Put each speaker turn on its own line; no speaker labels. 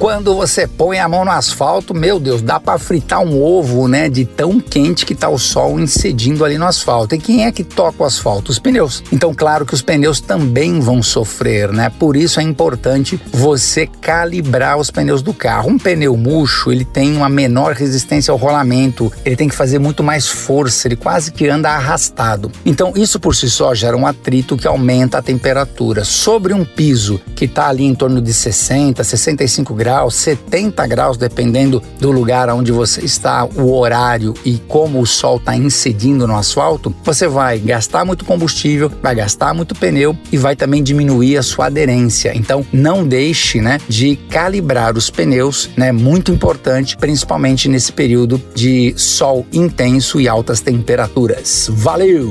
Quando você põe a mão no asfalto, meu Deus, dá para fritar um ovo, né? De tão quente que tá o sol incidindo ali no asfalto. E quem é que toca o asfalto? Os pneus. Então, claro que os pneus também vão sofrer, né? Por isso é importante você calibrar os pneus do carro. Um pneu murcho, ele tem uma menor resistência ao rolamento, ele tem que fazer muito mais força, ele quase que anda arrastado. Então, isso por si só gera um atrito que aumenta a temperatura. Sobre um piso que está ali em torno de 60, 65 graus, graus, 70 graus, dependendo do lugar onde você está, o horário e como o sol está incidindo no asfalto, você vai gastar muito combustível, vai gastar muito pneu e vai também diminuir a sua aderência. Então, não deixe, né, de calibrar os pneus, né, muito importante, principalmente nesse período de sol intenso e altas temperaturas. Valeu!